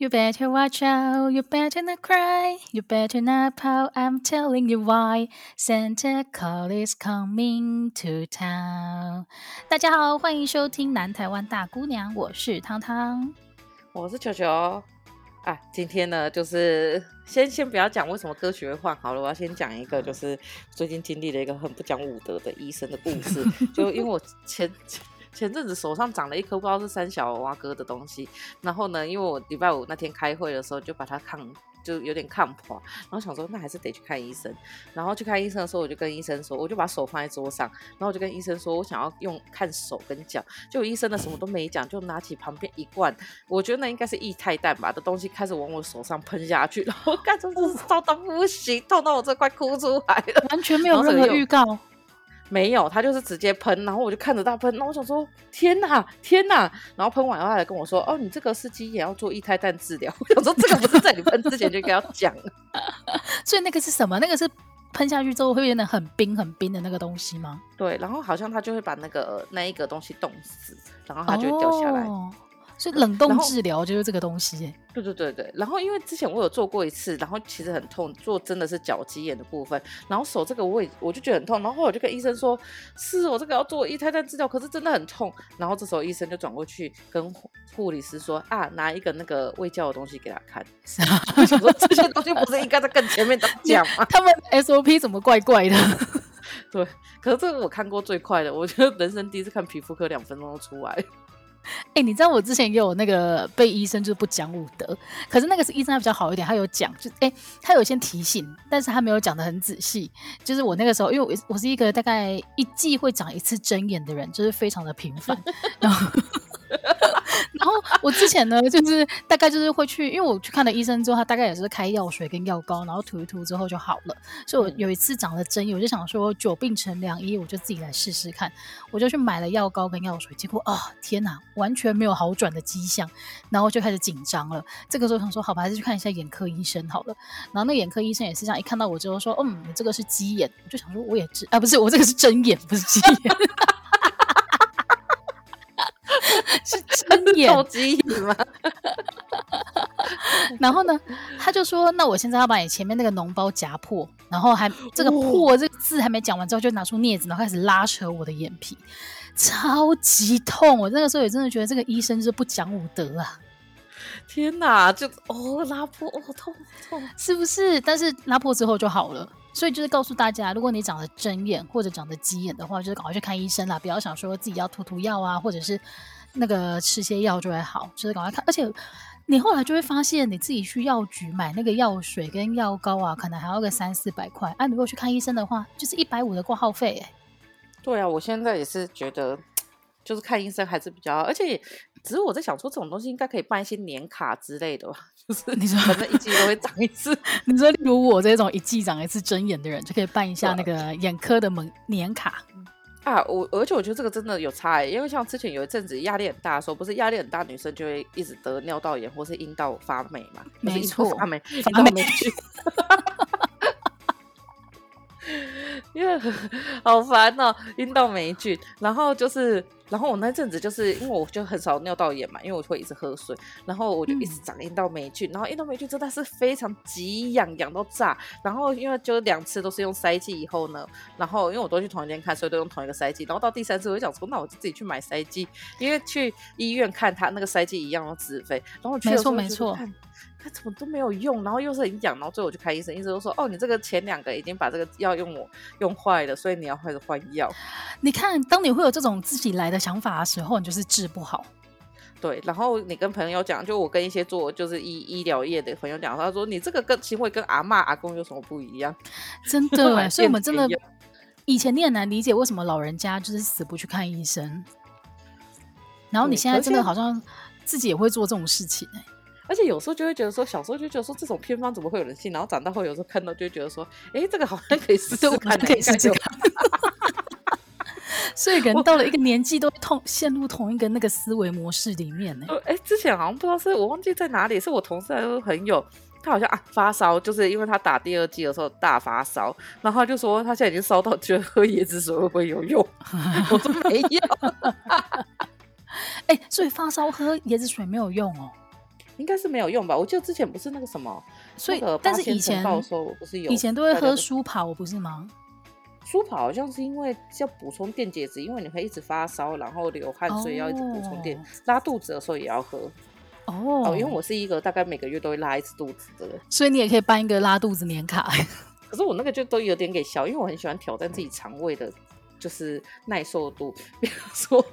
You better watch out, you better not cry, you better not pout. I'm telling you why. Santa Claus is coming to town. 大家好，欢迎收听南台湾大姑娘，我是汤汤，我是球球。啊，今天呢，就是先先不要讲为什么歌曲会换好了，我要先讲一个，就是最近经历了一个很不讲武德的医生的故事。就因为我前。前阵子手上长了一颗不知道是三小蛙哥的东西，然后呢，因为我礼拜五那天开会的时候就把它抗，就有点看破，然后想说那还是得去看医生。然后去看医生的时候，我就跟医生说，我就把手放在桌上，然后我就跟医生说我想要用看手跟脚。就医生的什么都没讲，就拿起旁边一罐，我觉得那应该是液态氮吧的东西，开始往我手上喷下去，然后 感觉真是痛到不行，痛到我这快哭出来了，完全没有任何预告。没有，他就是直接喷，然后我就看着他喷，然后我想说天哪，天哪，然后喷完后他来跟我说，哦，你这个是鸡眼要做液态氮治疗。我想说这个不是在你喷之前就应该要讲，所以那个是什么？那个是喷下去之后会变得很冰很冰的那个东西吗？对，然后好像他就会把那个那一个东西冻死，然后它就会掉下来。哦是冷冻治疗，就是这个东西。对对对对，然后因为之前我有做过一次，然后其实很痛，做真的是脚鸡眼的部分，然后手这个我也我就觉得很痛，然后我就跟医生说，是我这个要做一胎蛋治疗，可是真的很痛。然后这时候医生就转过去跟护理师说啊，拿一个那个胃教的东西给他看。我想说这些东西不是应该在更前面 讲吗？他们 SOP 怎么怪怪的？对，可是这个我看过最快的，我觉得人生第一次看皮肤科两分钟就出来。哎、你知道我之前也有那个被医生就是不讲武德，可是那个是医生还比较好一点，他有讲，就哎、他有先提醒，但是他没有讲的很仔细。就是我那个时候，因为我我是一个大概一季会长一次针眼的人，就是非常的频繁，然后。然后我之前呢，就是大概就是会去，因为我去看了医生之后，他大概也是开药水跟药膏，然后涂一涂之后就好了。所以我有一次长了针眼，我就想说久病成良医，我就自己来试试看。我就去买了药膏跟药水，结果啊、哦，天哪，完全没有好转的迹象，然后就开始紧张了。这个时候想说，好吧，还是去看一下眼科医生好了。然后那个眼科医生也是这样，一看到我之后说，嗯，你这个是鸡眼，我就想说我也治啊，不是，我这个是针眼，不是鸡眼。是睁眼鸡眼吗，然后呢，他就说：“那我现在要把你前面那个脓包夹破，然后还这个破这个字还没讲完之后，就拿出镊子，然后开始拉扯我的眼皮，超级痛。我那个时候也真的觉得这个医生是不讲武德啊！天哪，就哦拉破哦痛痛，是不是？但是拉破之后就好了。所以就是告诉大家，如果你长了针眼或者长了鸡眼的话，就是赶快去看医生啦，不要想说自己要涂涂药啊，或者是。”那个吃些药就会好，就是赶快看。而且你后来就会发现，你自己去药局买那个药水跟药膏啊，可能还要个三四百块。啊，你如果去看医生的话，就是一百五的挂号费。哎，对啊，我现在也是觉得，就是看医生还是比较。而且只是我在想说，这种东西应该可以办一些年卡之类的吧？就是你说反正一季都会长一次，你说例如我这种一季长一次针眼的人，就可以办一下那个眼科的门年卡。啊，我而且我觉得这个真的有差欸，因为像之前有一阵子压力很大的时候，不是压力很大，女生就会一直得尿道炎或是阴道发霉嘛？没错，发霉，阴道霉菌。因为好烦哦，阴道霉菌。然后就是，然后我那阵子就是因为我就很少尿道炎嘛，因为我会一直喝水，然后我就一直长阴道霉菌。嗯、然后阴道霉菌真的是非常极痒，痒到炸。然后因为就两次都是用塞剂以后呢，然后因为我都去同一间看，所以都用同一个塞剂。然后到第三次我就想说，那我就自己去买塞剂，因为去医院看他那个塞剂一样要自费。然后没错没错。他怎么都没有用，然后又是很痒，然后最后我就看医生，医生都说：“哦，你这个前两个已经把这个药用我用坏了，所以你要开始换药。”你看，当你会有这种自己来的想法的时候，你就是治不好。对，然后你跟朋友讲，就我跟一些做就是医医疗业的朋友讲，他说：“你这个跟行为跟阿妈阿公有什么不一样？”真的，所以我们真的以前你很难理解为什么老人家就是死不去看医生，然后你现在真的好像自己也会做这种事情哎。而且有时候就会觉得说，小时候就觉得说这种偏方怎么会有人信？然后长大后有时候看到就会觉得说，哎、欸，这个好像可以试试看，可以试试看。所以人到了一个年纪都会同陷入同一个那个思维模式里面呢。哎、欸，之前好像不知道是我忘记在哪里，是我同事还是朋友，他好像啊发烧，就是因为他打第二剂的时候大发烧，然后他就说他现在已经烧到觉得喝椰子水会不会有用？我说没有。哎、欸，所以发烧喝椰子水没有用哦。应该是没有用吧？我记得之前不是那个什么，所以、那个、但是以前报说不是有，以前都会喝舒跑，不是吗？舒跑好像是因为要补充电解质，因为你会一直发烧，然后流汗，所以要一直补充电。Oh. 拉肚子的时候也要喝。哦、oh.，因为我是一个大概每个月都会拉一次肚子的人，所以你也可以办一个拉肚子年卡。可是我那个就都有点给小，因为我很喜欢挑战自己肠胃的，就是耐受度。比如说，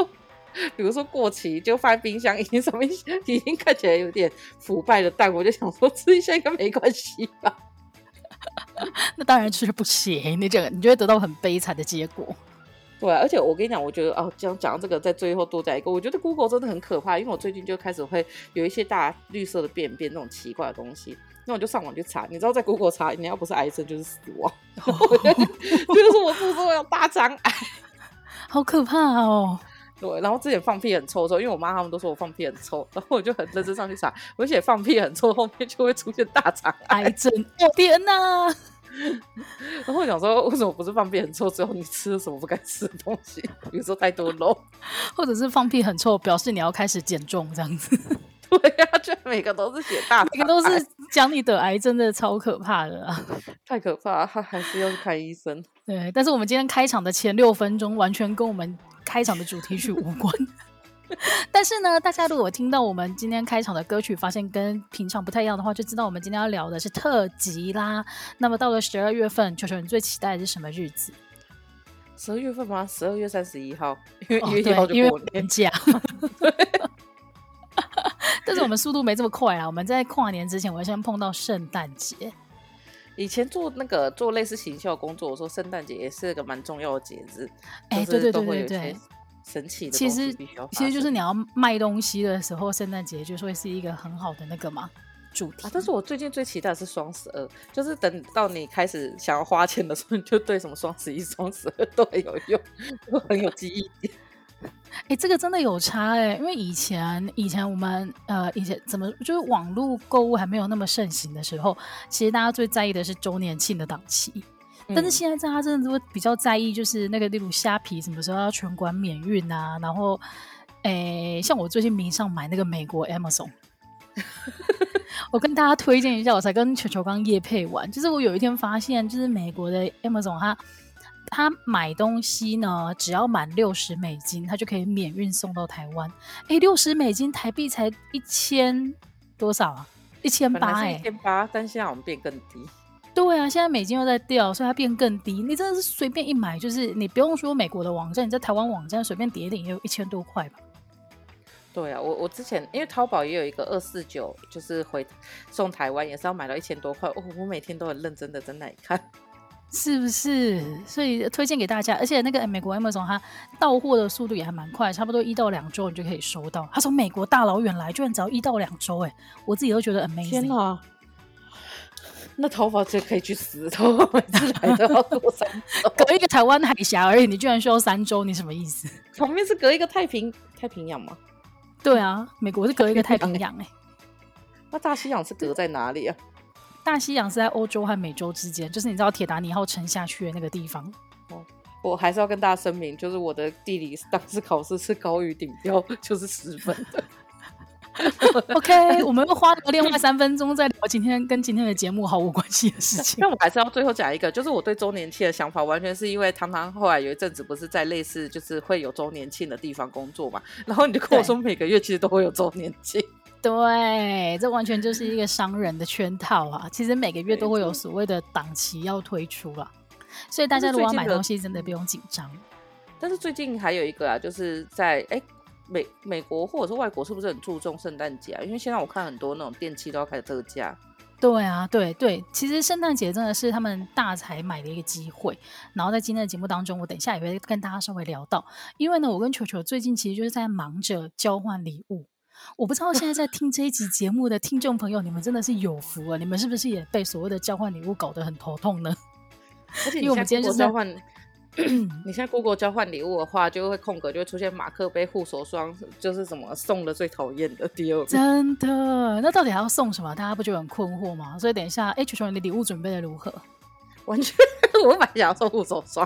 比如说过期就放在冰箱，已经上面已经看起来有点腐败的蛋，我就想说吃一下应该没关系吧。那当然吃不行，你这个你就会得到很悲惨的结果。对啊，而且我跟你讲，我觉得哦，这样讲到这个，在最后多加一个，我觉得 Google 真的很可怕，因为我最近就开始会有一些大绿色的便便那种奇怪的东西，那我就上网去查，你知道在 Google 查，你要不是癌症就是死亡，就是我肚子有大肠癌，好可怕哦。对，然后之前放屁很臭的时候，因为我妈他们都说我放屁很臭，然后我就很认真上去查，而且放屁很臭后面就会出现大肠癌症。我天哪！然后我想说，为什么不是放屁很臭之后你吃了什么不该吃的东西？比如说太多肉，或者是放屁很臭，表示你要开始减重这样子。对呀、啊，就每个都是写大，每个都是讲你得癌，症的超可怕的啊！太可怕，他还是要去看医生。对，但是我们今天开场的前六分钟完全跟我们开场的主题曲无关。但是呢，大家如果听到我们今天开场的歌曲，发现跟平常不太一样的话，就知道我们今天要聊的是特辑啦。那么到了十二月份，球球你最期待的是什么日子？十二月份吗？十二月三十一号，因为一月一号就过年假。但是我们速度没这么快啊！我们在跨年之前，我要先碰到圣诞节。以前做那个做类似行销工作，我说圣诞节也是个蛮重要的节日。哎、欸，对对对对对。神奇的，其实其实就是你要卖东西的时候，圣诞节就会是一个很好的那个嘛主题。啊，但是我最近最期待的是双十二，就是等到你开始想要花钱的时候，你就对什么双十一、双十二都很有用，都很有记忆点。哎、欸，这个真的有差哎、欸，因为以前以前我们呃以前怎么就是网络购物还没有那么盛行的时候，其实大家最在意的是周年庆的档期。但是现在大家真的都比较在意，就是那个例如虾皮什么时候要全馆免运啊，然后，诶、欸，像我最近迷上买那个美国 Amazon，我跟大家推荐一下，我才跟球球刚夜配完，就是我有一天发现，就是美国的 Amazon，它它买东西呢，只要满六十美金，他就可以免运送到台湾。哎、欸，六十美金台币才一千多少啊？一千八哎，一千八，但现在我们变更低。对啊，现在美金又在掉，所以它变更低。你真的是随便一买，就是你不用说美国的网站，你在台湾网站随便点一点，也有一千多块吧。对啊，我我之前因为淘宝也有一个二四九，就是回送台湾也是要买到一千多块。哦，我每天都很认真的在那里看，是不是？所以推荐给大家，而且那个美国 Amazon 它到货的速度也还蛮快，差不多一到两周你就可以收到。它从美国大老远来，居然只要一到两周，哎，我自己都觉得 amazing。天哪！那淘宝就可以去死，淘宝每次来都要过三周，隔一个台湾海峡而已，你居然需要三周，你什么意思？旁边是隔一个太平太平洋吗？对啊，美国是隔一个太平洋哎、欸。那大西洋是隔在哪里啊？大西洋是在欧洲和美洲之间，就是你知道铁达尼号沉下去的那个地方。哦，我还是要跟大家声明，就是我的地理当时考试是高于顶标，就是十分的。OK，我们又花了另外三分钟在聊今天跟今天的节目毫无关系的事情。那我还是要最后讲一个，就是我对周年庆的想法，完全是因为汤汤后来有一阵子不是在类似就是会有周年庆的地方工作嘛，然后你就跟我说每个月其实都会有周年庆。对，这完全就是一个商人的圈套啊！其实每个月都会有所谓的档期要推出了，所以大家如果要买东西，真的不用紧张。但是最近还有一个啊，就是在哎。美美国或者是外国是不是很注重圣诞节啊？因为现在我看很多那种电器都要开始特价。对啊，对对，其实圣诞节真的是他们大才买的一个机会。然后在今天的节目当中，我等一下也会跟大家稍微聊到。因为呢，我跟球球最近其实就是在忙着交换礼物。我不知道现在在听这一集节目的听众朋友，你们真的是有福啊！你们是不是也被所谓的交换礼物搞得很头痛呢？而且因为我们今天就是交换。你现在 Google 交换礼物的话，就会空格就会出现马克杯、护手霜，就是什么送的最讨厌的第二个。真的？那到底还要送什么？大家不觉得很困惑吗？所以等一下，H，球球，你的礼物准备的如何？完全，我本来想要送护手霜，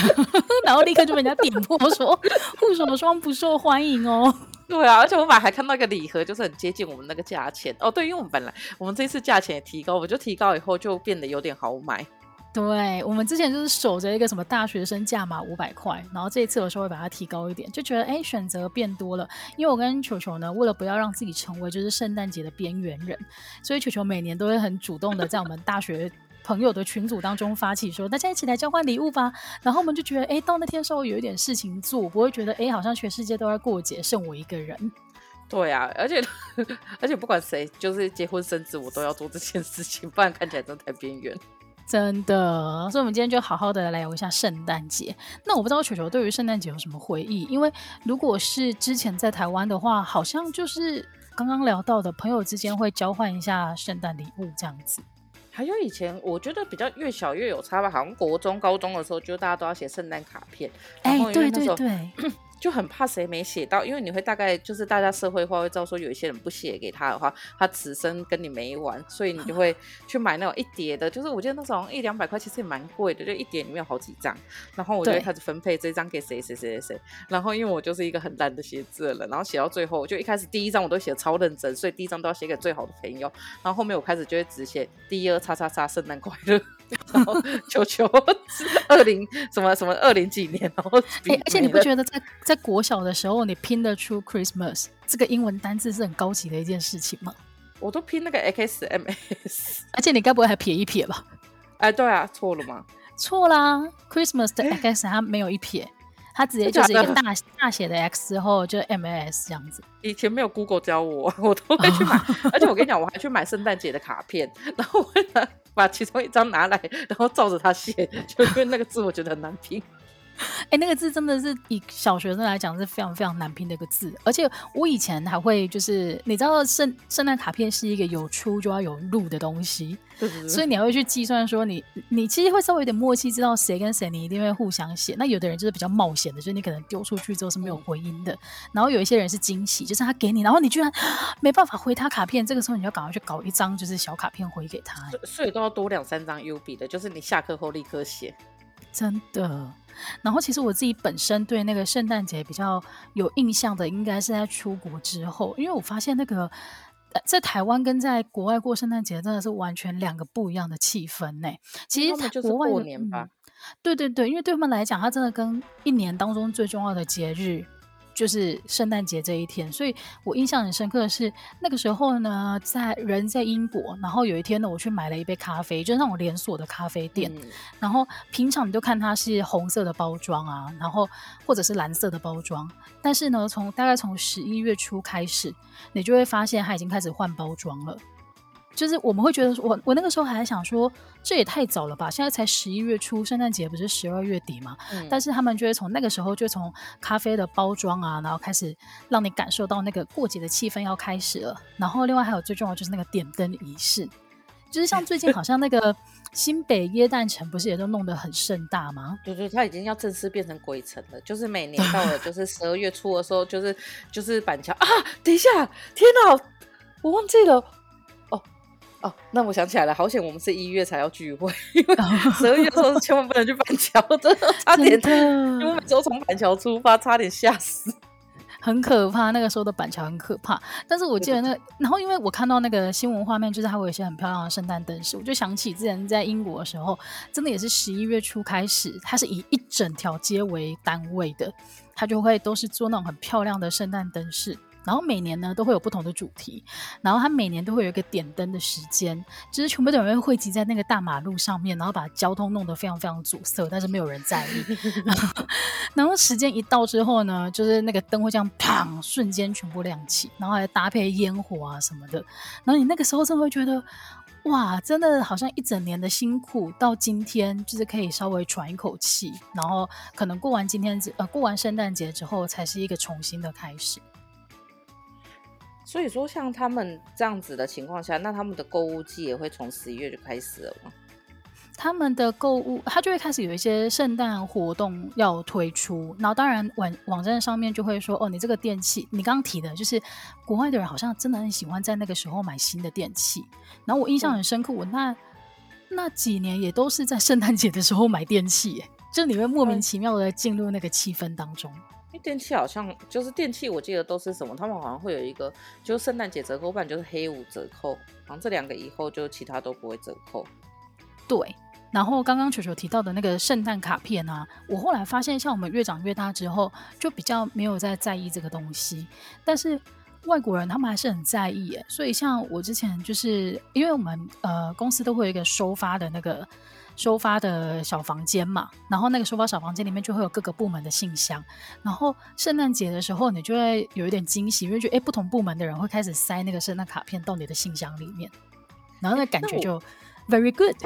然后立刻就被人家点破说护手霜不受欢迎哦。对啊，而且我买还看到一个礼盒，就是很接近我们那个价钱哦。对，因为我们本来我们这次价钱也提高，我就提高以后就变得有点好买。对，我们之前就是守着一个什么大学生价码五百块，然后这一次我稍微把它提高一点，就觉得哎，选择变多了。因为我跟球球呢，为了不要让自己成为就是圣诞节的边缘人，所以球球每年都会很主动的在我们大学朋友的群组当中发起说，大家一起来交换礼物吧。然后我们就觉得哎，到那天稍微有一点事情做，不会觉得哎，好像全世界都在过节，剩我一个人。对啊，而且 而且不管谁，就是结婚生子，我都要做这件事情，不然看起来真的太边缘。真的，所以我们今天就好好的来聊一下圣诞节。那我不知道球球对于圣诞节有什么回忆？因为如果是之前在台湾的话，好像就是刚刚聊到的朋友之间会交换一下圣诞礼物这样子。还有以前我觉得比较越小越有差吧，好像国中、高中的时候就大家都要写圣诞卡片。哎，对对对。就很怕谁没写到，因为你会大概就是大家社会化会知道说，有一些人不写给他的话，他此生跟你没完，所以你就会 去买那种一叠的，就是我记得那时候一两百块其实也蛮贵的，就一叠里面有好几张，然后我就会开始分配这张给谁谁谁谁谁，然后因为我就是一个很懒得写字的人，然后写到最后，我就一开始第一张我都写得超认真，所以第一张都要写给最好的朋友，然后后面我开始就会只写第二叉叉叉圣诞快乐。然后 球球二零什么什么二零几年，然后哎，而且你不觉得在在国小的时候，你拼得出 Christmas 这个英文单字是很高级的一件事情吗？我都拼那个 XMS，而且你该不会还撇一撇吧？哎，对啊，错了吗？错啦，Christmas 的 X 它没有一撇。他直接就是一个大大写的 X 之后就 M S 这样子。以前没有 Google 教我，我都会去买。而且我跟你讲，我还去买圣诞节的卡片，然后我把其中一张拿来，然后照着它写，就因为那个字我觉得很难拼。哎、欸，那个字真的是以小学生来讲是非常非常难拼的一个字，而且我以前还会就是，你知道圣圣诞卡片是一个有出就要有入的东西，所以你还会去计算说你你其实会稍微有点默契，知道谁跟谁你一定会互相写。那有的人就是比较冒险的，就是你可能丢出去之后是没有回音的，然后有一些人是惊喜，就是他给你，然后你居然没办法回他卡片，这个时候你要赶快去搞一张就是小卡片回给他，所以都要多两三张 U B 的，就是你下课后立刻写。真的，然后其实我自己本身对那个圣诞节比较有印象的，应该是在出国之后，因为我发现那个在台湾跟在国外过圣诞节真的是完全两个不一样的气氛呢。其实他国外过年吧，对对对，因为对他们来讲，它真的跟一年当中最重要的节日。就是圣诞节这一天，所以我印象很深刻的是那个时候呢，在人在英国，然后有一天呢，我去买了一杯咖啡，就是那种连锁的咖啡店，嗯、然后平常你就看它是红色的包装啊，然后或者是蓝色的包装，但是呢，从大概从十一月初开始，你就会发现它已经开始换包装了。就是我们会觉得，我我那个时候还在想说，这也太早了吧？现在才十一月初，圣诞节不是十二月底嘛？嗯。但是他们就会从那个时候，就从咖啡的包装啊，然后开始让你感受到那个过节的气氛要开始了。然后另外还有最重要就是那个点灯仪式，就是像最近好像那个 新北耶诞城不是也都弄得很盛大吗？对对，它已经要正式变成鬼城了。就是每年 到了就是十二月初的时候，就是就是板桥啊，等一下，天哪，我忘记了。哦，那我想起来了，好险我们是一月才要聚会，因为十二月的时候千万不能去板桥，真的差点，因为我每周从板桥出发，差点吓死，很可怕。那个时候的板桥很可怕，但是我记得那个，然后因为我看到那个新闻画面，就是它会有一些很漂亮的圣诞灯饰，我就想起之前在英国的时候，真的也是十一月初开始，它是以一整条街为单位的，它就会都是做那种很漂亮的圣诞灯饰。然后每年呢都会有不同的主题，然后它每年都会有一个点灯的时间，就是全部的人会汇集在那个大马路上面，然后把交通弄得非常非常阻塞，但是没有人在意。然后，然后时间一到之后呢，就是那个灯会这样砰瞬间全部亮起，然后还搭配烟火啊什么的。然后你那个时候真的会觉得，哇，真的好像一整年的辛苦到今天就是可以稍微喘一口气，然后可能过完今天呃过完圣诞节之后才是一个重新的开始。所以说，像他们这样子的情况下，那他们的购物季也会从十一月就开始了吗？他们的购物，他就会开始有一些圣诞活动要推出，然后当然网网站上面就会说，哦，你这个电器，你刚刚提的，就是国外的人好像真的很喜欢在那个时候买新的电器。然后我印象很深刻，我那那几年也都是在圣诞节的时候买电器，就你会莫名其妙的进入那个气氛当中。电器好像就是电器，我记得都是什么，他们好像会有一个，就是圣诞节折扣，不然就是黑五折扣，好像这两个以后就其他都不会折扣。对。然后刚刚球球提到的那个圣诞卡片啊，我后来发现，像我们越长越大之后，就比较没有在在意这个东西。但是外国人他们还是很在意耶。所以像我之前就是，因为我们呃公司都会有一个收发的那个收发的小房间嘛，然后那个收发小房间里面就会有各个部门的信箱。然后圣诞节的时候，你就会有一点惊喜，因为觉得哎，不同部门的人会开始塞那个圣诞卡片到你的信箱里面，然后那感觉就 very good。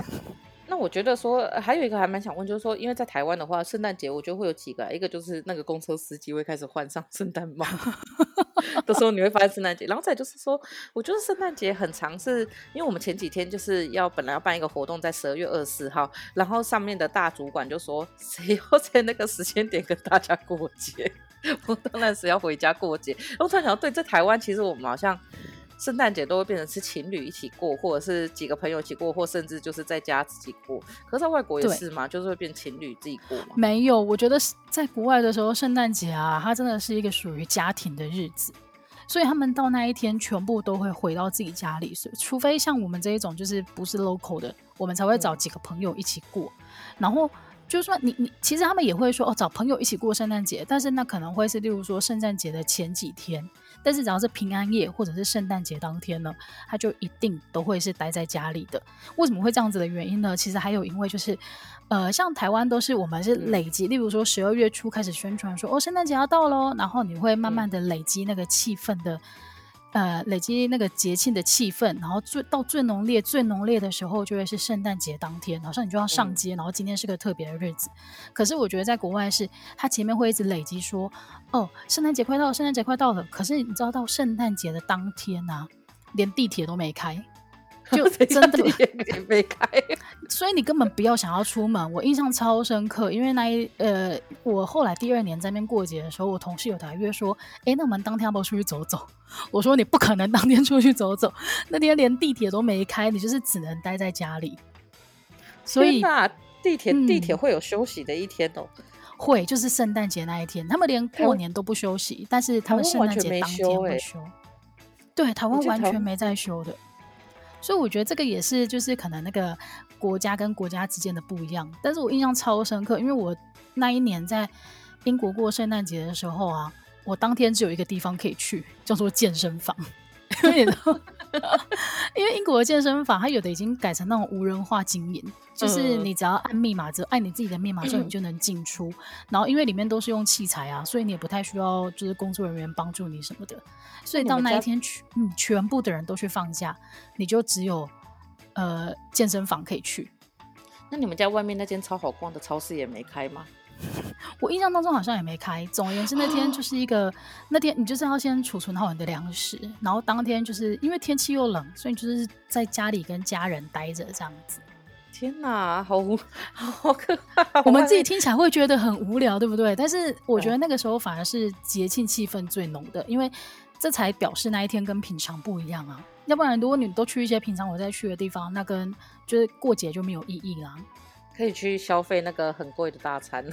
那我觉得说还有一个还蛮想问，就是说，因为在台湾的话，圣诞节我觉得会有几个，一个就是那个公车司机会开始换上圣诞帽，的时候你会发现圣诞节，然后再就是说，我觉得圣诞节很常是，因为我们前几天就是要本来要办一个活动在十二月二十四号，然后上面的大主管就说，谁要在那个时间点跟大家过节？我当然是要回家过节。然后突然想到，对，在台湾其实我们好像。圣诞节都会变成是情侣一起过，或者是几个朋友一起过，或甚至就是在家自己过。可是在外国也是嘛，就是会变情侣自己过嘛。没有，我觉得在国外的时候，圣诞节啊，它真的是一个属于家庭的日子，所以他们到那一天全部都会回到自己家里，除非像我们这一种就是不是 local 的，我们才会找几个朋友一起过，嗯、然后。就算你你其实他们也会说哦，找朋友一起过圣诞节，但是那可能会是例如说圣诞节的前几天，但是只要是平安夜或者是圣诞节当天呢，他就一定都会是待在家里的。为什么会这样子的原因呢？其实还有因为就是，呃，像台湾都是我们是累积，例如说十二月初开始宣传说哦，圣诞节要到喽，然后你会慢慢的累积那个气氛的。呃，累积那个节庆的气氛，然后最到最浓烈、最浓烈的时候，就会是圣诞节当天，好像你就要上街，然后今天是个特别的日子。可是我觉得在国外是，它前面会一直累积说，哦，圣诞节快到了，圣诞节快到了。可是你知道到圣诞节的当天啊，连地铁都没开。就真的 也没开，所以你根本不要想要出门。我印象超深刻，因为那一呃，我后来第二年在那边过节的时候，我同事有来约说，哎，那我们当天要不要出去走走？我说你不可能当天出去走走，那天连地铁都没开，你就是只能待在家里。所以地铁地铁会有休息的一天哦，会就是圣诞节那一天，他们连过年都不休息，但是他们圣诞节当天会休。对，台湾完全没在休的。所以我觉得这个也是，就是可能那个国家跟国家之间的不一样。但是我印象超深刻，因为我那一年在英国过圣诞节的时候啊，我当天只有一个地方可以去，叫做健身房。因为英国的健身房，它有的已经改成那种无人化经营，就是你只要按密码，只按你自己的密码之后，你就能进出。然后因为里面都是用器材啊，所以你也不太需要就是工作人员帮助你什么的。所以到那一天，全嗯，全部的人都去放假，你就只有呃健身房可以去。那你们家外面那间超好逛的超市也没开吗？我印象当中好像也没开。总而言之，那天就是一个那天，你就是要先储存好你的粮食，然后当天就是因为天气又冷，所以你就是在家里跟家人待着这样子。天哪，好无 好可怕！我们自己听起来会觉得很无聊，对不对？但是我觉得那个时候反而是节庆气氛最浓的，因为这才表示那一天跟平常不一样啊。要不然，如果你都去一些平常我在去的地方，那跟就是过节就没有意义啦。可以去消费那个很贵的大餐，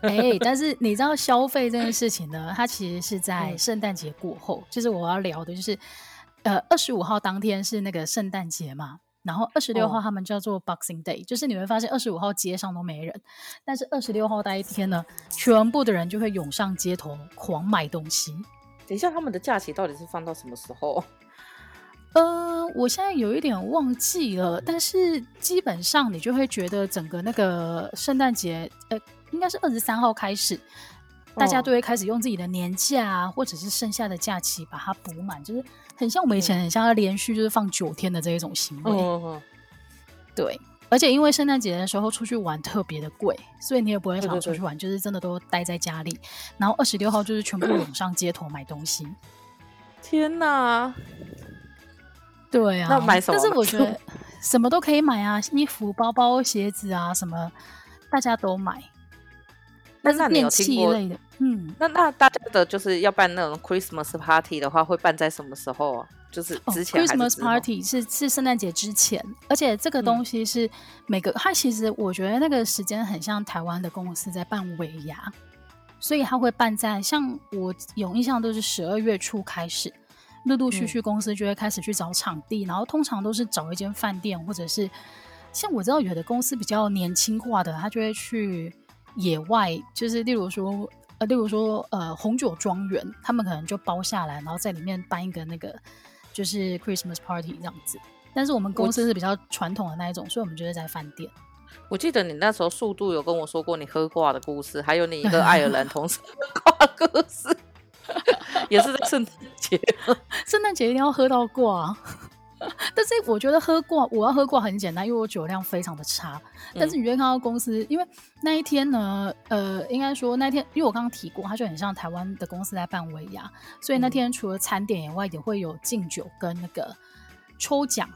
哎、欸，但是你知道消费这件事情呢？它其实是在圣诞节过后，就是我要聊的，就是呃，二十五号当天是那个圣诞节嘛，然后二十六号他们叫做 Boxing Day，、哦、就是你会发现二十五号街上都没人，但是二十六号那一天呢，全部的人就会涌上街头狂买东西。等一下，他们的假期到底是放到什么时候？呃，我现在有一点忘记了，但是基本上你就会觉得整个那个圣诞节，呃，应该是二十三号开始，大家都会开始用自己的年假啊，或者是剩下的假期把它补满，就是很像我们以前很像要连续就是放九天的这一种行为。嗯、对，而且因为圣诞节的时候出去玩特别的贵，所以你也不会想要出去玩，对对对，就是真的都待在家里。然后二十六号就是全部 涌上街头买东西。天哪！对啊，那买什么？但是我觉得什么都可以买啊，衣服、包包、鞋子啊，什么大家都买。但是电器类的，嗯，那那大家的就是要办那种 Christmas party 的话，会办在什么时候啊？就是之前，Christmas party 是是圣诞节之前，而且这个东西是每个，嗯，它其实我觉得那个时间很像台湾的公司在办尾牙。所以它会办在像我有印象都是十二月初开始，陆陆续续公司就会开始去找场地，嗯、然后通常都是找一间饭店，或者是像我知道有的公司比较年轻化的，他就会去野外，就是例如说呃，例如说呃红酒庄园，他们可能就包下来，然后在里面办一个那个就是 Christmas party 这样子。但是我们公司是比较传统的那一种，所以我们就是在饭店。我记得你那时候速度有跟我说过你喝挂的故事，还有你一个爱尔兰同事喝挂的故事，也是在圣诞节。圣诞节一定要喝到挂，但是我觉得喝挂，我要喝挂很简单，因为我酒量非常的差。但是你会看到公司，因为那一天呢，呃，应该说那天，因为我刚刚提过，它就很像台湾的公司在办尾牙，所以那天除了餐点以外，也会有敬酒跟那个抽奖。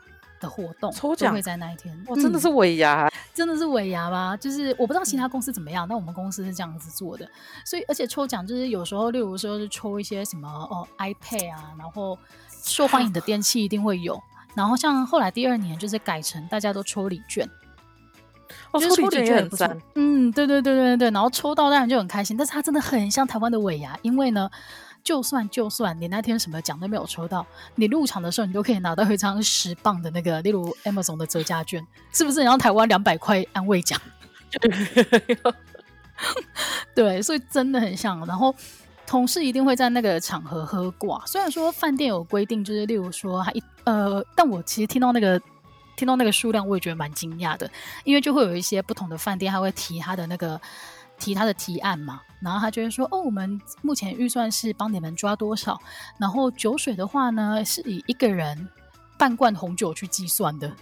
的活动抽奖会在那一天，哇，真的是尾牙，嗯，真的是尾牙吧？就是我不知道其他公司怎么样，但我们公司是这样子做的。所以，而且抽奖就是有时候，例如说是抽一些什么哦，iPad 啊，然后受欢迎的电器一定会有。然后像后来第二年就是改成大家都抽礼券，哦，抽礼券也很赞。嗯，对对对对对，然后抽到当然就很开心，但是它真的很像台湾的尾牙，因为呢。就算就算你那天什么奖都没有抽到，你入场的时候你都可以拿到一张十磅的那个，例如 Amazon 的折价券，是不是？然后台湾两百块安慰奖，对，所以真的很像。然后同事一定会在那个场合喝挂，虽然说饭店有规定，就是例如说他一呃，但我其实听到那个听到那个数量，我也觉得蛮惊讶的，因为就会有一些不同的饭店，他会提他的那个。提他的提案嘛，然后他就会说：“哦，我们目前预算是帮你们抓多少，然后酒水的话呢，是以一个人半罐红酒去计算的。”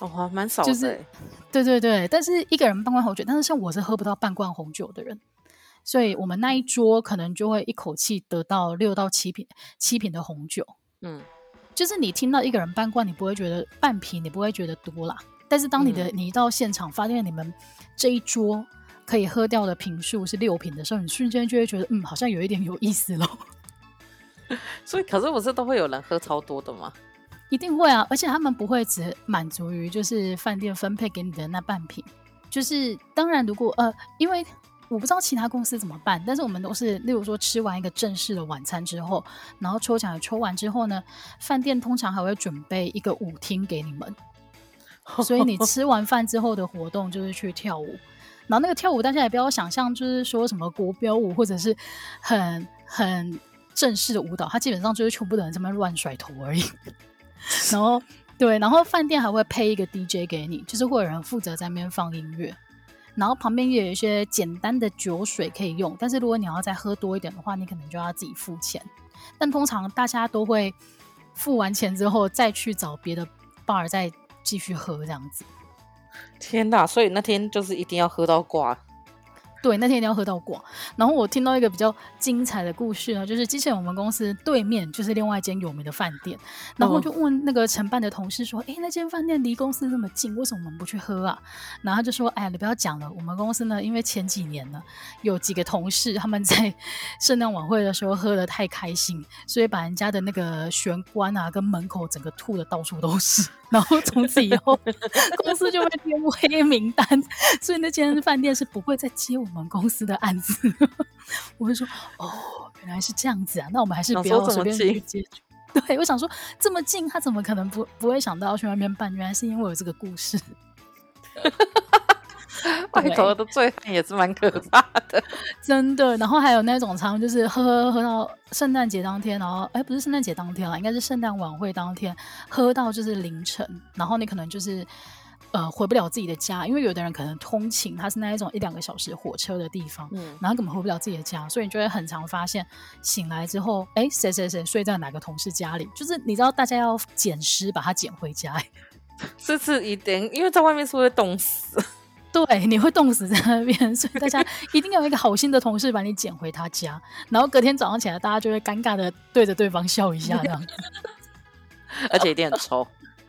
哦，还蛮少的，就是对对对，但是一个人半罐红酒，但是像我是喝不到半罐红酒的人，所以我们那一桌可能就会一口气得到六到七瓶七瓶的红酒。嗯，就是你听到一个人半罐，你不会觉得半瓶，你不会觉得多啦。但是当你的、嗯、你到现场发现你们这一桌。可以喝掉的瓶数是六瓶的时候，你瞬间就会觉得，嗯，好像有一点有意思咯。所以，可是不是都会有人喝超多的吗？一定会啊，而且他们不会只满足于就是饭店分配给你的那半瓶。就是当然，如果呃，因为我不知道其他公司怎么办，但是我们都是，例如说吃完一个正式的晚餐之后，然后抽奖抽完之后呢，饭店通常还会准备一个舞厅给你们。所以你吃完饭之后的活动就是去跳舞。然后那个跳舞，大家也不要想象，就是说什么国标舞或者是很很正式的舞蹈，它基本上就是全部的人在那边乱甩头而已。然后对，然后饭店还会配一个 DJ 给你，就是会有人负责在那边放音乐，然后旁边也有一些简单的酒水可以用。但是如果你要再喝多一点的话，你可能就要自己付钱。但通常大家都会付完钱之后再去找别的 bar 再继续喝这样子。天哪，所以那天就是一定要喝到挂。对，那天一定要喝到挂。然后我听到一个比较精彩的故事呢，就是之前我们公司对面就是另外一间有名的饭店，然后我就问那个承办的同事说：“哎、嗯，那间饭店离公司那么近，为什么我们不去喝啊？”然后他就说：“哎，你不要讲了，我们公司呢，因为前几年呢，有几个同事他们在 圣诞晚会的时候喝的太开心，所以把人家的那个玄关啊跟门口整个吐的到处都是。然后从此以后，公司就被列入黑名单，所以那间饭店是不会再接我们。”我们公司的案子，我会说哦，原来是这样子啊，那我们还是不要随便去接触。对，我想说这么近，他怎么可能不不会想到要去外面办？原来是因为有这个故事。外头的罪犯也是蛮可怕的，真的。然后还有那种常就是喝喝喝到圣诞节当天，然后哎，不是圣诞节当天了，应该是圣诞晚会当天，喝到就是凌晨，然后你可能就是。呃，回不了自己的家，因为有的人可能通勤，他是那一种一两个小时火车的地方，嗯，然后根本回不了自己的家，所以你就会很常发现，醒来之后，哎，谁谁谁睡在哪个同事家里，就是你知道大家要捡尸把他捡回家，这次一定，因为在外面是会冻死，对，你会冻死在那边，所以大家 一定要有一个好心的同事把你捡回他家，然后隔天早上起来，大家就会尴尬的对着对方笑一下这样，而且一定很臭。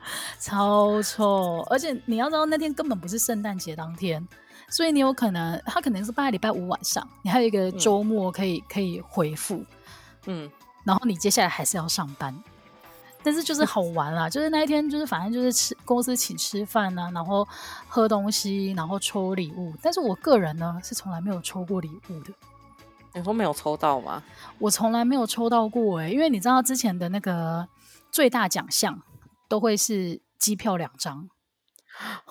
超臭，而且你要知道那天根本不是圣诞节当天，所以你有可能他可能是拜礼拜五晚上，你还有一个周末可以、嗯、可以回复，嗯，然后你接下来还是要上班，但是就是好玩啦，就是那一天就是反正就是吃公司请吃饭啊，然后喝东西，然后抽礼物，但是我个人呢是从来没有抽过礼物的，你说没有抽到吗？我从来没有抽到过哎、欸，因为你知道之前的那个最大奖项都会是机票两张。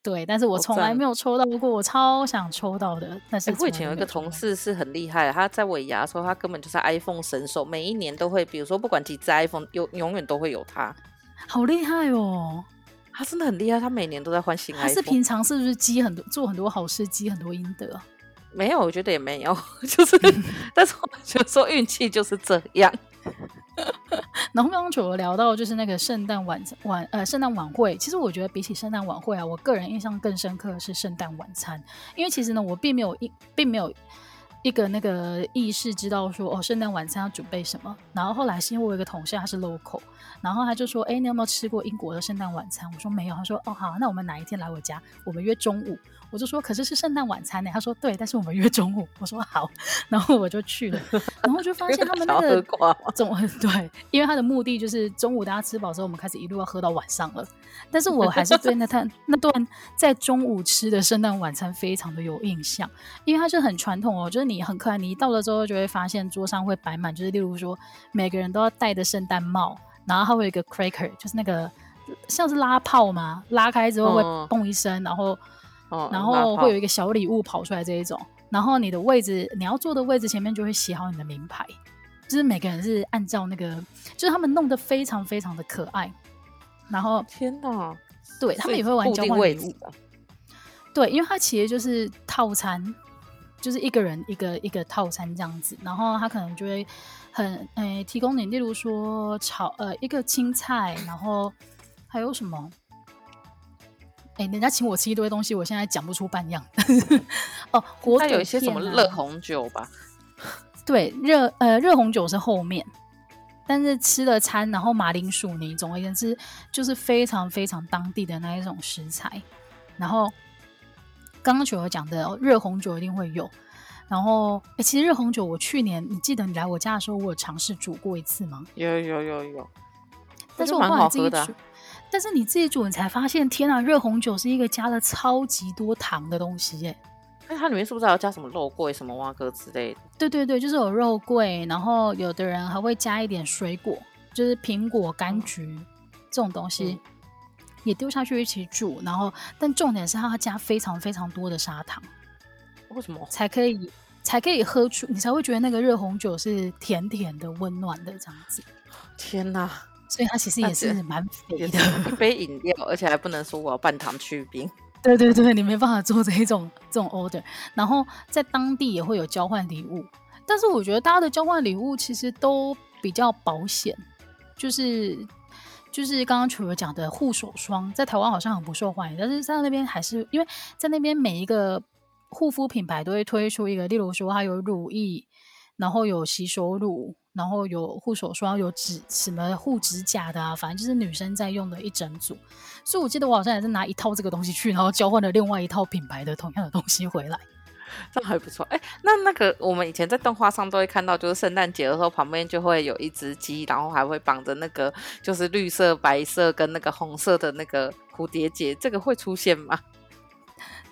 对，但是我从来没有抽到过，我超想抽到的。但是我以前有一个同事是很厉害，他在尾牙的时候，他根本就是 iPhone 神手，每一年都会，比如说不管几只 iPhone，有永远都会有他，好厉害哦！他真的很厉害，他每年都在换新 iPhone。他是平常是不是积很多，做很多好事，积很多阴德？没有，我觉得也没有，就是，但是我就说运气就是这样。然后刚刚有聊到就是那个圣诞晚晚呃圣诞晚会，其实我觉得比起圣诞晚会啊，我个人印象更深刻的是圣诞晚餐，因为其实呢，我并没有一并没有一个那个意识知道说哦，圣诞晚餐要准备什么。然后后来是因为我有一个同事他是 local，然后他就说，哎，你有没有吃过英国的圣诞晚餐？我说没有。他说，哦好，那我们哪一天来我家？我们约中午。我就说，可是是圣诞晚餐呢。他说对，但是我们约中午。我说好，然后我就去了，然后就发 现他们那个中 对，因为他的目的就是中午大家吃饱之后，我们开始一路要喝到晚上了。但是我还是对那段那段在中午吃的圣诞晚餐非常的有印象，因为它是很传统哦，就是你很可爱，你一到了之后就会发现桌上会摆满，就是例如说每个人都要戴的圣诞帽，然后还会有一个 cracker，就是那个像是拉炮嘛，拉开之后会嘣一声，然后。哦、然后会有一个小礼物跑出来这一种，然后你的位置，你要坐的位置前面就会写好你的名牌，就是每个人是按照那个，就是他们弄得非常非常的可爱。然后天哪，对他们也会玩交换礼物，对，因为它其实就是套餐，就是一个人一个一个套餐这样子，然后他可能就会很诶提供你，例如说炒呃一个青菜，然后还有什么？哎、欸，人家请我吃一堆东西，我现在讲不出半样。哦，他有一些什么热红酒吧？对，热呃热红酒是后面，但是吃了餐，然后马铃薯泥，总而言之就是非常非常当地的那一种食材。然后刚刚球友讲的热红酒一定会有。然后哎、欸，其实热红酒我去年你记得你来我家的时候，我有尝试煮过一次吗？有有有有，但是我后来自己煮。但是你自己煮，你才发现，天啊，热红酒是一个加了超级多糖的东西耶！那它里面是不是还要加什么肉桂、什么蛙哥之类的？对对对，就是有肉桂，然后有的人还会加一点水果，就是苹果、柑橘、嗯、这种东西，也丢下去一起煮。然后，但重点是它要加非常非常多的砂糖，为什么？才可以才可以喝出，你才会觉得那个热红酒是甜甜的、温暖的这样子。天哪！所以它其实也是蛮肥的，一 杯饮料，而且还不能说我要半糖去冰。对对对，你没办法做这一种这种 order。然后在当地也会有交换礼物，但是我觉得大家的交换礼物其实都比较保险，就是就是刚刚楚儿讲的护手霜，在台湾好像很不受欢迎，但是在那边还是因为在那边每一个护肤品牌都会推出一个，例如说它有乳液，然后有洗手乳。然后有护手霜，有指什么护指甲的啊，反正就是女生在用的一整组。所以我记得我好像也是拿一套这个东西去，然后交换了另外一套品牌的同样的东西回来，这还不错。哎，那那个我们以前在动画上都会看到，就是圣诞节的时候旁边就会有一只鸡，然后还会绑着那个就是绿色、白色跟那个红色的那个蝴蝶结，这个会出现吗？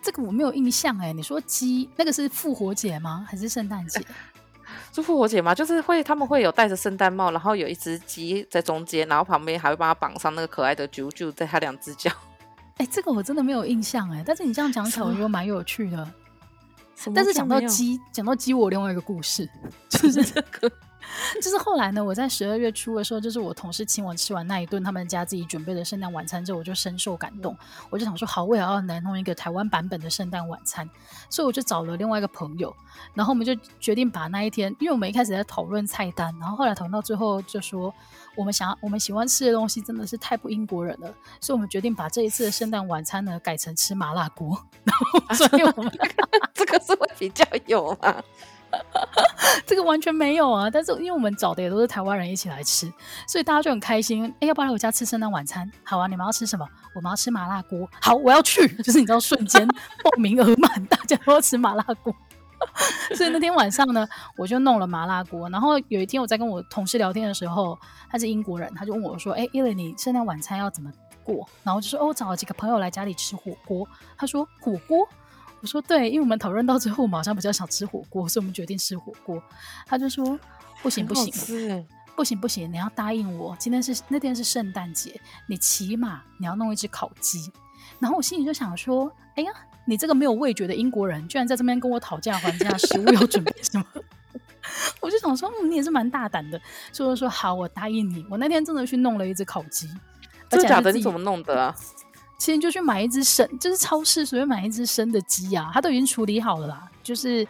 这个我没有印象哎。你说鸡那个是复活节吗？还是圣诞节？是复活节吗？就是会，他们会有戴着圣诞帽，然后有一只鸡在中间，然后旁边还会帮他绑上那个可爱的啾啾，在他两只脚。哎、欸，这个我真的没有印象哎，但是你这样讲起来，我觉得蛮有趣的。但是讲到鸡，讲到鸡，我另外一个故事，就是这个。就是后来呢，我在十二月初的时候，就是我同事请我吃完那一顿他们家自己准备的圣诞晚餐之后，我就深受感动。我就想说，好，我也要来弄一个台湾版本的圣诞晚餐。所以我就找了另外一个朋友，然后我们就决定把那一天，因为我们一开始在讨论菜单，然后后来讨论到最后就说，我们想要我们喜欢吃的东西真的是太不英国人了，所以我们决定把这一次的圣诞晚餐呢改成吃麻辣锅。然后，所以我们 这个是会比较有吗？这个完全没有啊！但是因为我们找的也都是台湾人一起来吃，所以大家就很开心。哎，要不要来我家吃圣诞晚餐？好啊！你们要吃什么？我们要吃麻辣锅。好，我要去。就是你知道，瞬间报名额满，大家都要吃麻辣锅。所以那天晚上呢，我就弄了麻辣锅。然后有一天我在跟我同事聊天的时候，他是英国人，他就问我说：“哎，伊蕾，你圣诞晚餐要怎么过？”然后就说：“哦，我找了几个朋友来家里吃火锅。”他说：“火锅？”我说对，因为我们讨论到最后，我们好像比较想吃火锅，所以我们决定吃火锅。他就说不行不行，不行不行，你要答应我，今天是那天是圣诞节，你起码你要弄一只烤鸡。然后我心里就想说，哎呀，你这个没有味觉的英国人，居然在这边跟我讨价还价，食物要准备什么？我就想说，嗯，你也是蛮大胆的，所以说好，我答应你。我那天真的去弄了一只烤鸡，真的假的？你怎么弄的啊？其实就去买一只生，就是超市随便买一只生的鸡啊，它都已经处理好了啦，就是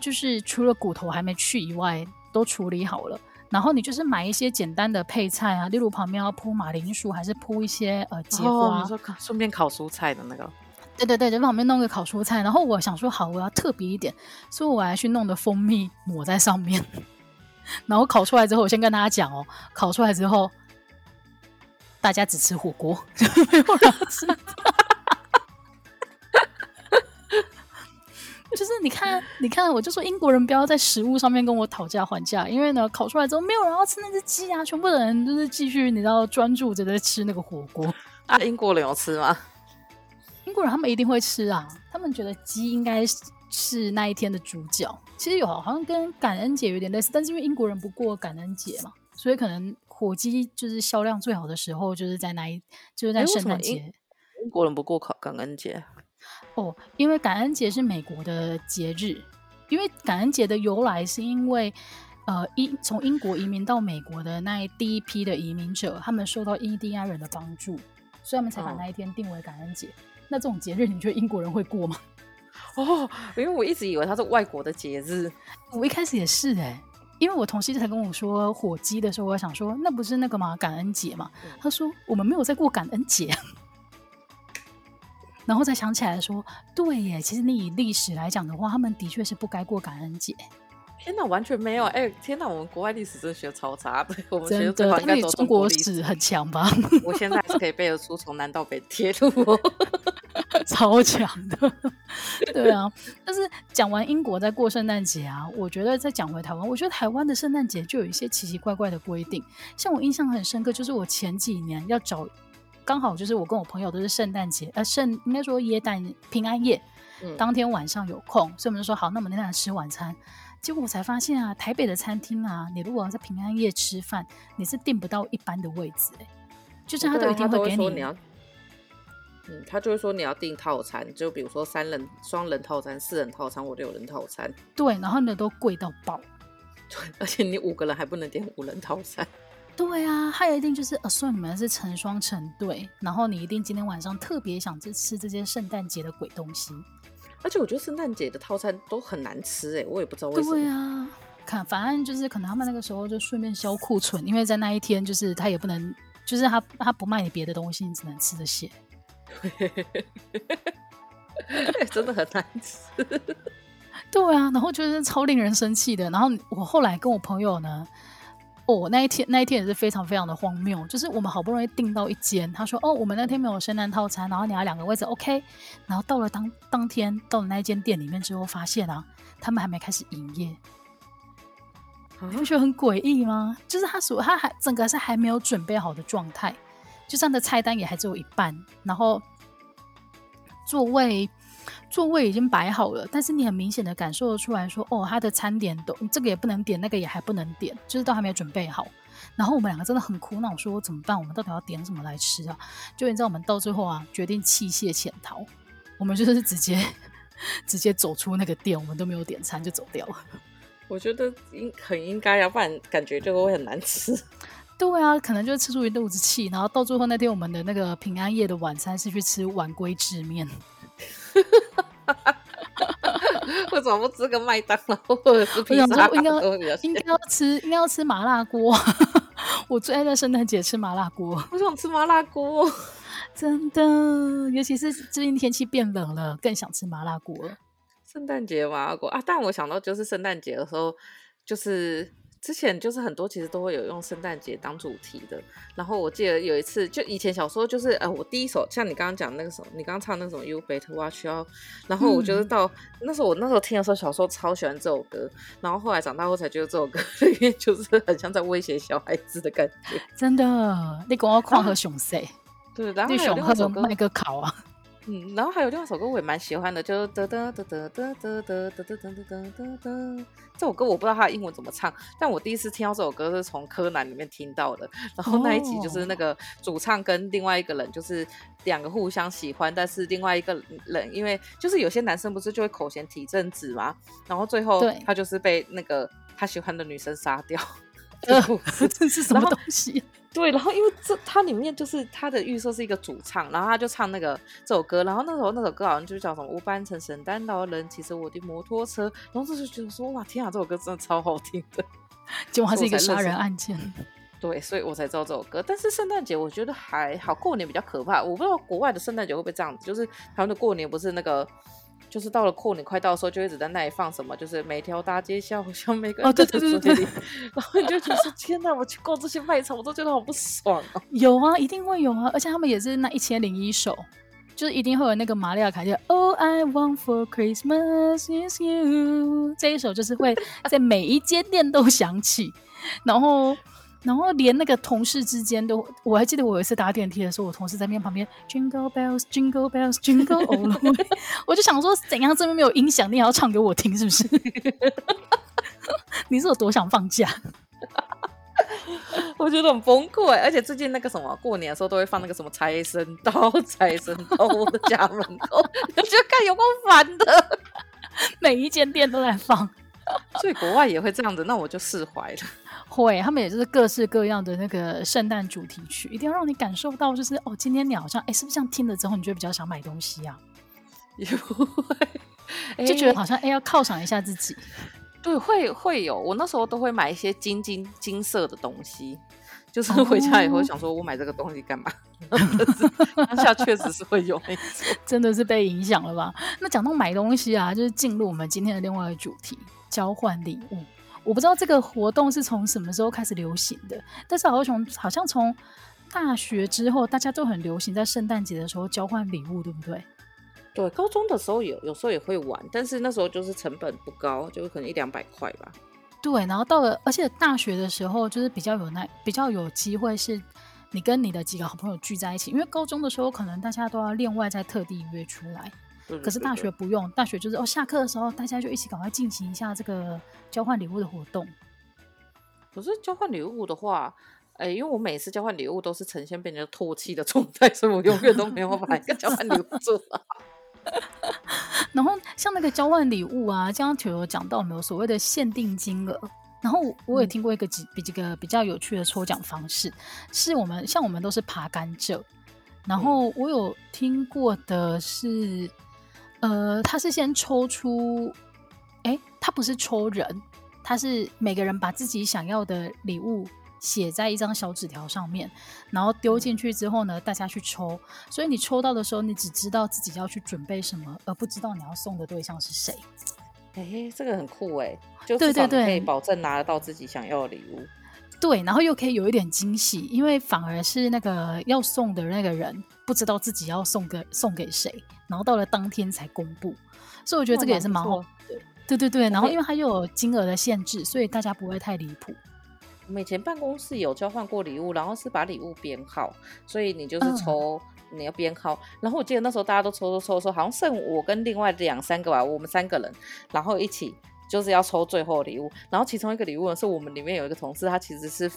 就是除了骨头还没去以外，都处理好了。然后你就是买一些简单的配菜啊，例如旁边要铺马铃薯，还是铺一些呃櫛花，哦、你说顺便烤蔬菜的那个。对对对，在旁边弄个烤蔬菜。然后我想说好，我要特别一点，所以我还去弄的蜂蜜抹在上面。然后烤出来之后，我先跟大家讲哦，烤出来之后。大家只吃火锅，就没有人吃。就是你看，你看，我就说英国人不要在食物上面跟我讨价还价，因为呢，烤出来之后没有人要吃那只鸡啊，全部的人就是继续你知道专注着在吃那个火锅。啊，英国人有吃吗？英国人他们一定会吃啊，他们觉得鸡应该是那一天的主角。其实有好像跟感恩节有点类似，但是因为英国人不过感恩节嘛，所以可能。火鸡就是销量最好的时候，就是在那一，就是在圣诞节。英国人不过考感恩节哦，因为感恩节是美国的节日。因为感恩节的由来是因为，呃，英从英国移民到美国的那一第一批的移民者，他们受到印第安人的帮助，所以他们才把那一天定为感恩节。哦。那这种节日，你觉得英国人会过吗？哦，因为我一直以为它是外国的节日，我一开始也是哎、欸。因为我同事才跟我说火鸡的时候，我想说那不是那个吗？感恩节嘛。他说我们没有在过感恩节，然后再想起来说，对耶，其实你以历史来讲的话，他们的确是不该过感恩节。天哪，完全没有！哎，天哪，我们国外历史真的学超差的，我们学的应该中国史很强吧？我现在是可以背得出从南到北铁路。超强的，对啊。但是讲完英国在过圣诞节啊，我觉得再讲回台湾，我觉得台湾的圣诞节就有一些奇奇怪怪的规定。像我印象很深刻，就是我前几年要找，刚好就是我跟我朋友都是圣诞节，呃，圣应该说耶诞平安夜，嗯，当天晚上有空，所以我们就说好，那我们那天吃晚餐。结果我才发现啊，台北的餐厅啊，你如果要在平安夜吃饭，你是订不到一般的位置，欸，就是他都一定会给你。嗯，他就会说你要订套餐，就比如说三人、双人套餐、四人套餐或六人套餐。对，然后呢都贵到爆。对，而且你五个人还不能点五人套餐。对啊，他一定就是呃，说你们是成双成对，然后你一定今天晚上特别想去吃这些圣诞节的鬼东西。而且我觉得圣诞节的套餐都很难吃哎、欸，我也不知道为什么。对啊，看，反正就是可能他们那个时候就顺便销库存，因为在那一天就是他也不能，就是他他不卖你别的东西，你只能吃这些。真的很难吃，对啊，然后就是超令人生气的。然后我后来跟我朋友呢，哦，那一天那一天也是非常非常的荒谬，就是我们好不容易订到一间，他说哦，我们那天没有圣诞套餐，然后你要两个位置，OK。然后到了当当天到了那一间店里面之后，发现啊，他们还没开始营业，你不觉得很诡异吗？就是他所他还整个是还没有准备好的状态。就这样的菜单也还只有一半，然后座位座位已经摆好了，但是你很明显的感受得出来说，哦，他的餐点都这个也不能点，那个也还不能点，就是都还没有准备好。然后我们两个真的很苦恼，说怎么办？我们到底要点什么来吃啊？就你知道，我们到最后啊，决定弃械潜逃，我们就是直接 直接走出那个店，我们都没有点餐就走掉了。我觉得应很应该，要不然感觉就会很难吃。对啊，可能就是吃出一肚子气，然后到最后那天我们的那个平安夜的晚餐是去吃碗龟制面。为什么不吃个麦当劳或者是披萨？应该应该要吃应该要吃麻辣锅。我最爱在圣诞节吃麻辣锅。我想吃麻辣锅，真的，尤其是最近天气变冷了，更想吃麻辣锅。圣诞节麻辣锅啊！但我想到就是圣诞节的时候，就是。之前就是很多其实都会有用圣诞节当主题的，然后我记得有一次，就以前小时候就是，呃，我第一首像你刚刚讲那个什么，你刚刚唱那种 You Better Watch Out，然后我觉得到、嗯、那时候我那时候听的时候，小时候超喜欢这首歌，然后后来长大后才觉得这首歌里面就是很像在威胁小孩子的感觉。真的，你跟我狂和熊赛，对，然？后还有另外一首歌麦克考啊，嗯，然后还有另外一首歌我也蛮喜欢的，就哒哒哒哒哒哒哒哒哒哒哒哒哒。这首歌我不知道它的英文怎么唱，但我第一次听到这首歌是从柯南里面听到的。然后那一集就是那个主唱跟另外一个人，就是两个互相喜欢，但是另外一个人因为就是有些男生不是就会口嫌体正直嘛，然后最后他就是被那个他喜欢的女生杀掉。呃，这 是什么东西？对，然后因为这它里面就是它的预设是一个主唱，然后他就唱那个这首歌，然后那时候那首歌好像就叫什么“我扮成圣诞老人骑着我的摩托车”，然后这就觉得说哇天啊，这首歌真的超好听的，结果它是一个杀人案件。对，所以我才知道这首歌。但是圣诞节我觉得还好，过年比较可怕。我不知道国外的圣诞节会不会这样子，就是台湾的过年不是那个。就是到了过年快到的时候，就一直在那里放什么，就是每条大街小巷，每个人都在这里，然后你就觉得说天哪，我去逛这些卖场，我都觉得好不爽哦。有啊，一定会有啊，而且他们也是那一千零一首，就是一定会有那个玛利亚凯莉，Oh I Want for Christmas is You，这一首就是会 在每一间店都响起，然后。然后连那个同事之间都，我还记得我有一次搭电梯的时候，我同事在那边旁边，Jingle bells，Jingle bells，Jingle all the way，我就想说，怎样这边没有音响，你也要唱给我听，是不是？你是有多想放假？我觉得很崩溃，而且最近那个什么，过年的时候都会放那个什么财神到，财神到我的家门口，我觉得看有够烦的，每一间店都在放，所以国外也会这样子，那我就释怀了。会，他们也就是各式各样的那个圣诞主题曲，一定要让你感受到，就是哦，今天你好像哎，是不是这样听了之后，你觉得比较想买东西啊？也不会，就觉得好像哎，要犒赏一下自己。对，会会有，我那时候都会买一些金金金色的东西，就是回家以后想说我买这个东西干嘛？当下确实是会有，真的是被影响了吧？那讲到买东西啊，就是进入我们今天的另外一个主题——交换礼物。我不知道这个活动是从什么时候开始流行的，但是好像从好像从大学之后，大家都很流行在圣诞节的时候交换礼物，对不对？对，高中的时候有有时候也会玩，但是那时候就是成本不高，就可能一两百块吧。对，然后到了，而且大学的时候就是比较有那比较有机会，是你跟你的几个好朋友聚在一起，因为高中的时候可能大家都要另外再特地约出来。可是大学不用，大学就是哦，下课的时候大家就一起赶快进行一下这个交换礼物的活动。可是交换礼物的话，哎、欸，因为我每次交换礼物都是呈现被人家唾弃的状态，所以我永远都没有把一个交换礼物 做好。然后像那个交换礼物啊，刚刚球有讲到有没有所谓的限定金额？然后我也听过一个几比几个比较有趣的抽奖方式，是我们像我们都是爬甘蔗，然后我有听过的是。呃，他是先抽出，哎，他不是抽人，他是每个人把自己想要的礼物写在一张小纸条上面，然后丢进去之后呢，大家去抽。所以你抽到的时候，你只知道自己要去准备什么，而不知道你要送的对象是谁。哎，这个很酷哎，就至少可以保证拿得到自己想要的礼物。对，然后又可以有一点惊喜，因为反而是那个要送的那个人不知道自己要送给送给谁，然后到了当天才公布，所以我觉得这个也是蛮好的。对对对，然后因为它又有金额的限制，所以大家不会太离谱。我们以前办公室有交换过礼物，然后是把礼物编号，所以你就是抽，嗯、你要编号。然后我记得那时候大家都抽抽抽抽，好像剩我跟另外两三个吧，我们三个人，然后一起。就是要抽最后礼物，然后其中一个礼物呢，是我们里面有一个同事，他其实是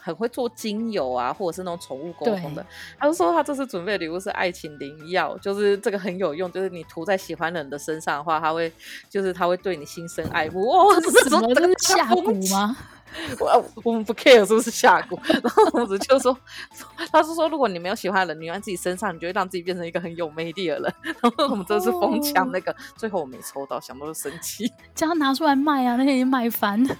很会做精油啊，或者是那种宠物沟通的。他就说他这次准备的礼物是爱情灵药，就是这个很有用，就是你涂在喜欢的人的身上的话，他会就是他会对你心生爱慕。哇，这是什么？这是下蛊吗？我我们不 care 是不是下蛊，然后我们就说，他是说如果你没有喜欢的人，你用在自己身上，你就会让自己变成一个很有魅力的人。然后我们真的是疯抢那个，最后我没抽到，想到就生气，将它拿出来卖啊，那些已经卖翻了。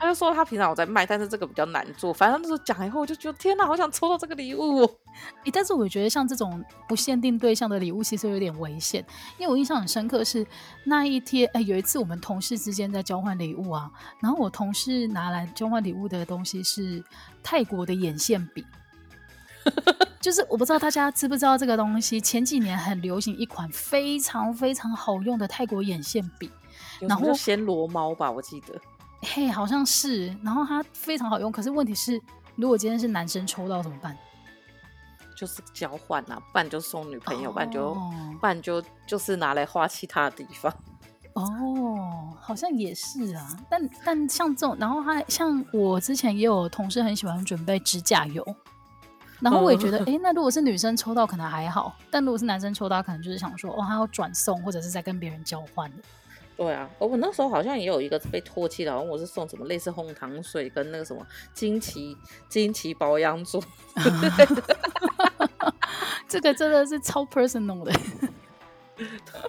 他就说他平常有在卖，但是这个比较难做。反正那时候讲以后，我就觉得天哪，好想抽到这个礼物。欸，但是我觉得像这种不限定对象的礼物，其实有点危险。因为我印象很深刻是那一天，哎、欸，有一次我们同事之间在交换礼物啊，然后我同事拿来交换礼物的东西是泰国的眼线笔，就是我不知道大家知不知道这个东西，前几年很流行一款非常非常好用的泰国眼线笔，然后暹罗猫吧，我记得。嘿，好像是，然后它非常好用，可是问题是，如果今天是男生抽到怎么办？就是交换啊，不然就送女朋友，不然就哦不然就就是拿来花其他的地方。哦，好像也是啊，但但像这种，然后还像我之前也有同事很喜欢准备指甲油，然后我也觉得，哎、嗯，那如果是女生抽到可能还好，但如果是男生抽到，可能就是想说，哦，他要转送或者是在跟别人交换的。对啊，我那时候好像也有一个被唾弃的，好像我是送什么类似红糖水跟那个什么金奇金奇保养组 这个真的是超 personal 的。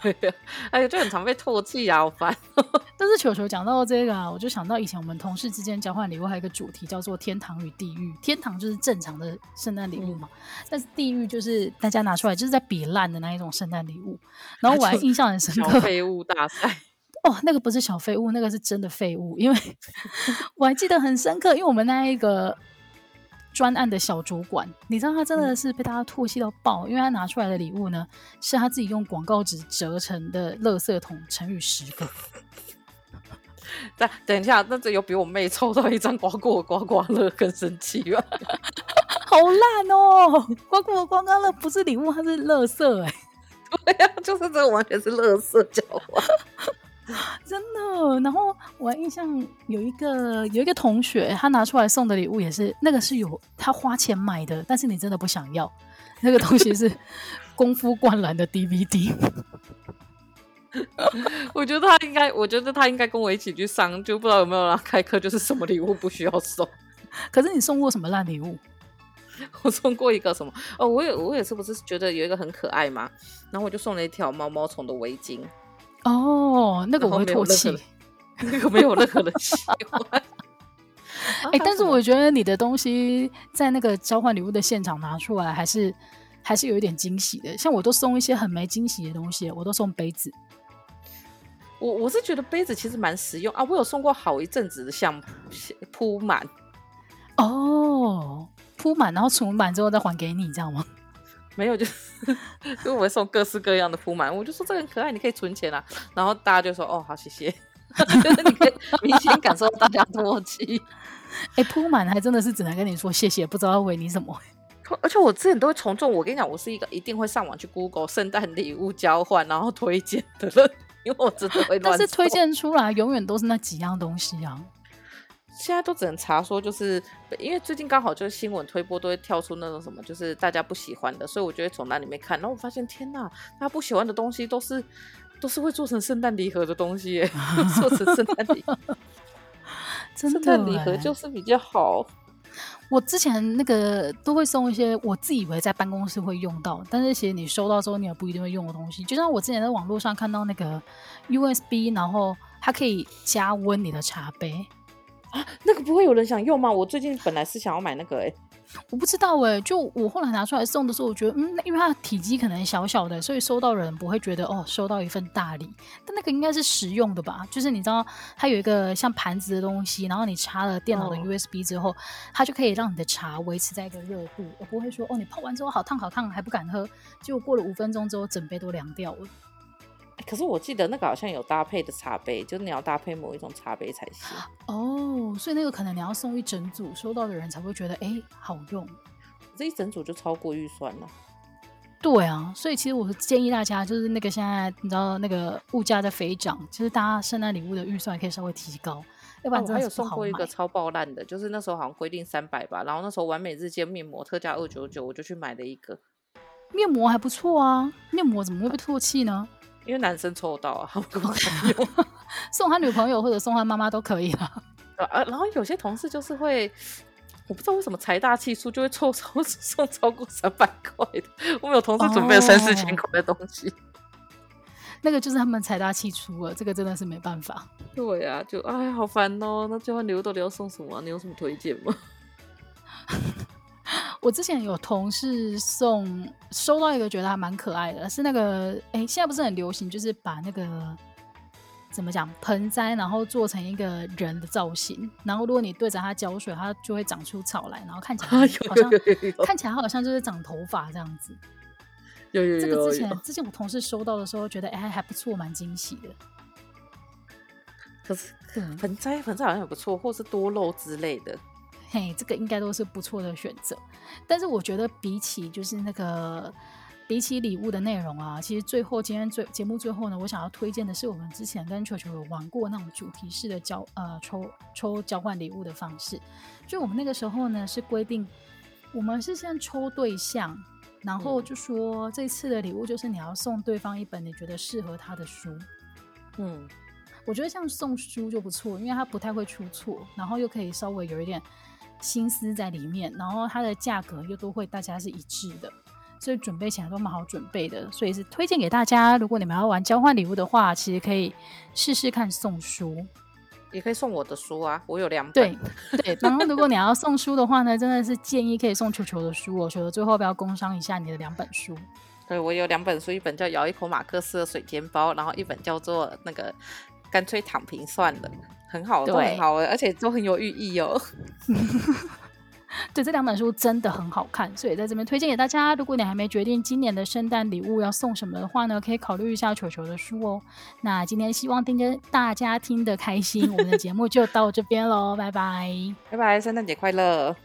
对呀，哎呀，就很常被唾弃啊，好烦。但是球球讲到这个啊，我就想到以前我们同事之间交换礼物还有一个主题叫做天堂与地狱。天堂就是正常的圣诞礼物嘛，嗯、但是地狱就是大家拿出来就是在比烂的那一种圣诞礼物。然后我还印象很深刻，废物大赛。哦，那个不是小废物，那个是真的废物，因为 我还记得很深刻，因为我们那一个专案的小主管，你知道他真的是被大家唾弃到爆，嗯、因为他拿出来的礼物呢，是他自己用广告纸折成的垃圾桶乘以十个。等等一下，那这有比我妹抽到一张刮过刮刮乐更神奇吗？好烂哦！刮过刮刮乐不是礼物，它是垃圾哎、欸。对呀、啊，就是这个完全是垃圾交换。真的，然后我还印象有一个有一个同学，他拿出来送的礼物也是那个是有他花钱买的，但是你真的不想要。那个东西是 《功夫灌篮》的 DVD。我觉得他应该，我觉得他应该跟我一起去上，就不知道有没有让开课，就是什么礼物不需要送。可是你送过什么烂礼物？我送过一个什么？哦，我也我也是不是觉得有一个很可爱嘛，然后我就送了一条毛毛虫的围巾。哦，那个我会唾弃，那个 没有任何人喜欢。哎、欸，但是我觉得你的东西在那个交换礼物的现场拿出来，还是还是有一点惊喜的。像我都送一些很没惊喜的东西，我都送杯子。我我是觉得杯子其实蛮实用啊，我有送过好一阵子的像铺满。哦，铺满，然后存满之后再还给你，这样吗？没有，就是因为我会送各式各样的铺满，我就说这个很可爱，你可以存钱啊。然后大家就说哦，好谢谢，就是你可以明显感受到大家的默契。哎，铺满还真的是只能跟你说谢谢，不知道要回你什么。而且我之前都会从众，我跟你讲，我是一个一定会上网去 Google 圣诞礼物交换，然后推荐的人，因为我真的会。但是推荐出来永远都是那几样东西啊。现在都只能查说，就是因为最近刚好就是新闻推播都会跳出那种什么，就是大家不喜欢的，所以我就会从那里面看。然后我发现，天哪，大家不喜欢的东西都是都是会做成圣诞礼盒的东西耶，做成圣诞礼盒，圣诞礼盒就是比较好。我之前那个都会送一些我自以为在办公室会用到，但是其实你收到之后你也不一定会用的东西。就像我之前在网络上看到那个 USB，然后它可以加温你的茶杯。啊，那个不会有人想用吗？我最近本来是想要买那个、欸，哎，我不知道哎、欸。就我后来拿出来送的时候，我觉得，嗯，因为它的体积可能小小的，所以收到人不会觉得哦，收到一份大礼。但那个应该是实用的吧？就是你知道，它有一个像盘子的东西，然后你插了电脑的 USB 之后，哦、它就可以让你的茶维持在一个热度，我不会说哦，你泡完之后好烫好烫，还不敢喝，结果过了五分钟之后，整杯都凉掉了。可是我记得那个好像有搭配的茶杯，就是你要搭配某一种茶杯才行。哦，所以那个可能你要送一整组，收到的人才会觉得哎、欸、好用。这一整组就超过预算了。对啊，所以其实我建议大家，就是那个现在你知道那个物价在飞涨，其实大家圣诞礼物的预算可以稍微提高，要不然。我还有送过一个超爆烂的，就是那时候好像规定三百吧，然后那时候完美日间面膜特价二九九，我就去买了一个。面膜还不错啊，面膜怎么会被唾弃呢？因为男生抽到啊，他不用 送他女朋友或者送他妈妈都可以了。啊，然后有些同事就是会，我不知道为什么财大气粗就会抽抽送超过三百块的。我们有同事准备了三四千块的东西，哦，那个就是他们财大气粗了，这个真的是没办法。对啊，就哎，好烦哦。那最后礼物到底要送什么啊？你有什么推荐吗？我之前有同事送收到一个觉得还蛮可爱的，是那个哎，现在不是很流行，就是把那个怎么讲盆栽，然后做成一个人的造型，然后如果你对着它浇水，它就会长出草来，然后看起来 好像看起来好像就是长头发这样子。有有有，有，有，这个之前之前我同事收到的时候觉得哎还不错，蛮惊喜的。可是盆栽盆栽好像也不错，或是多肉之类的。嘿，这个应该都是不错的选择。但是我觉得比起就是那个比起礼物的内容啊，其实最后今天最节目最后呢，我想要推荐的是我们之前跟球球有玩过那种主题式的交呃抽抽交换礼物的方式。就我们那个时候呢是规定，我们是先抽对象，然后就说这次的礼物就是你要送对方一本你觉得适合他的书。嗯。我觉得像送书就不错，因为他不太会出错，然后又可以稍微有一点心思在里面，然后它的价格又都会大家是一致的，所以准备起来都蛮好准备的，所以是推荐给大家。如果你们要玩交换礼物的话，其实可以试试看送书，也可以送我的书啊，我有两本。对对，然后如果你要送书的话呢，真的是建议可以送球球的书我觉得最后要不要工商一下你的两本书？对，我有两本书，一本叫《咬一口马克思的水煎包》，然后一本叫做那个。干脆躺平算了，很好，都很好，而且都很有寓意哦。对，这两本书真的很好看，所以在这边推荐给大家。如果你还没决定今年的圣诞礼物要送什么的话呢，可以考虑一下球球的书哦。那今天希望听着大家听得开心，我们的节目就到这边喽，拜拜，拜拜，圣诞节快乐。